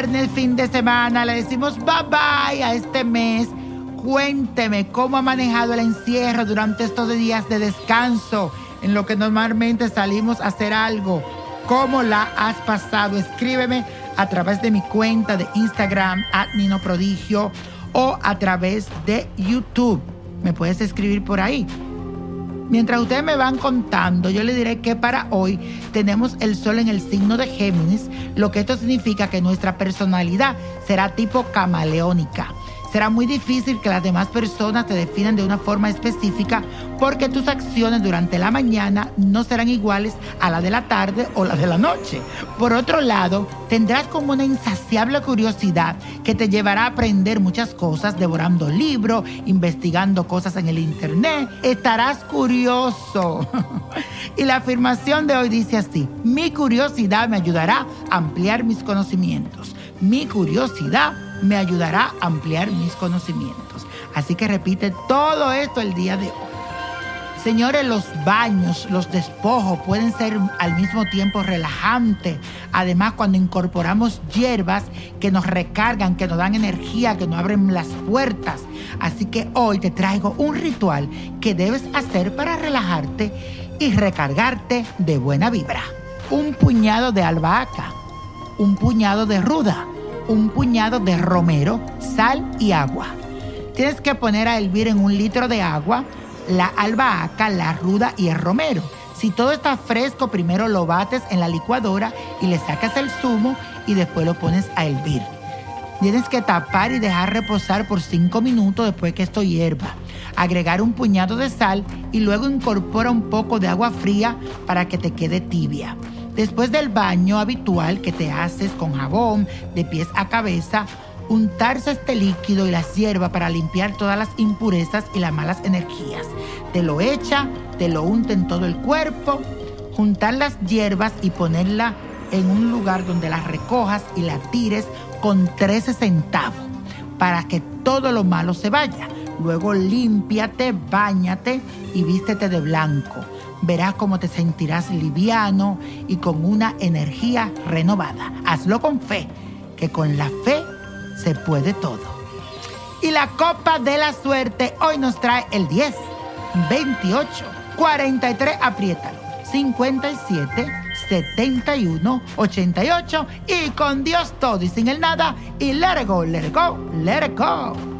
Viernes, fin de semana. Le decimos bye bye a este mes. Cuénteme cómo ha manejado el encierro durante estos días de descanso, en lo que normalmente salimos a hacer algo. ¿Cómo la has pasado? Escríbeme a través de mi cuenta de Instagram, Nino Prodigio, o a través de YouTube. Me puedes escribir por ahí. Mientras ustedes me van contando, yo les diré que para hoy tenemos el sol en el signo de Géminis, lo que esto significa que nuestra personalidad será tipo camaleónica. Será muy difícil que las demás personas te definan de una forma específica porque tus acciones durante la mañana no serán iguales a la de la tarde o la de la noche. Por otro lado, tendrás como una insaciable curiosidad que te llevará a aprender muchas cosas, devorando libros, investigando cosas en el internet. Estarás curioso. y la afirmación de hoy dice así, mi curiosidad me ayudará a ampliar mis conocimientos. Mi curiosidad me ayudará a ampliar mis conocimientos. Así que repite todo esto el día de hoy. Señores, los baños, los despojos pueden ser al mismo tiempo relajantes. Además, cuando incorporamos hierbas que nos recargan, que nos dan energía, que nos abren las puertas. Así que hoy te traigo un ritual que debes hacer para relajarte y recargarte de buena vibra. Un puñado de albahaca, un puñado de ruda, un puñado de romero, sal y agua. Tienes que poner a hervir en un litro de agua la albahaca, la ruda y el romero. Si todo está fresco, primero lo bates en la licuadora y le sacas el zumo y después lo pones a hervir. Tienes que tapar y dejar reposar por 5 minutos después que esto hierva. Agregar un puñado de sal y luego incorpora un poco de agua fría para que te quede tibia. Después del baño habitual que te haces con jabón de pies a cabeza, untarse este líquido y las hierbas para limpiar todas las impurezas y las malas energías. Te lo echa, te lo unta en todo el cuerpo, juntar las hierbas y ponerla en un lugar donde las recojas y la tires con 13 centavos para que todo lo malo se vaya. Luego límpiate, bañate y vístete de blanco. Verás cómo te sentirás liviano y con una energía renovada. Hazlo con fe, que con la fe se puede todo. Y la copa de la suerte hoy nos trae el 10, 28, 43, apriétalo, 57, 7188 y con Dios todo y sin el nada y let go, let go, let go.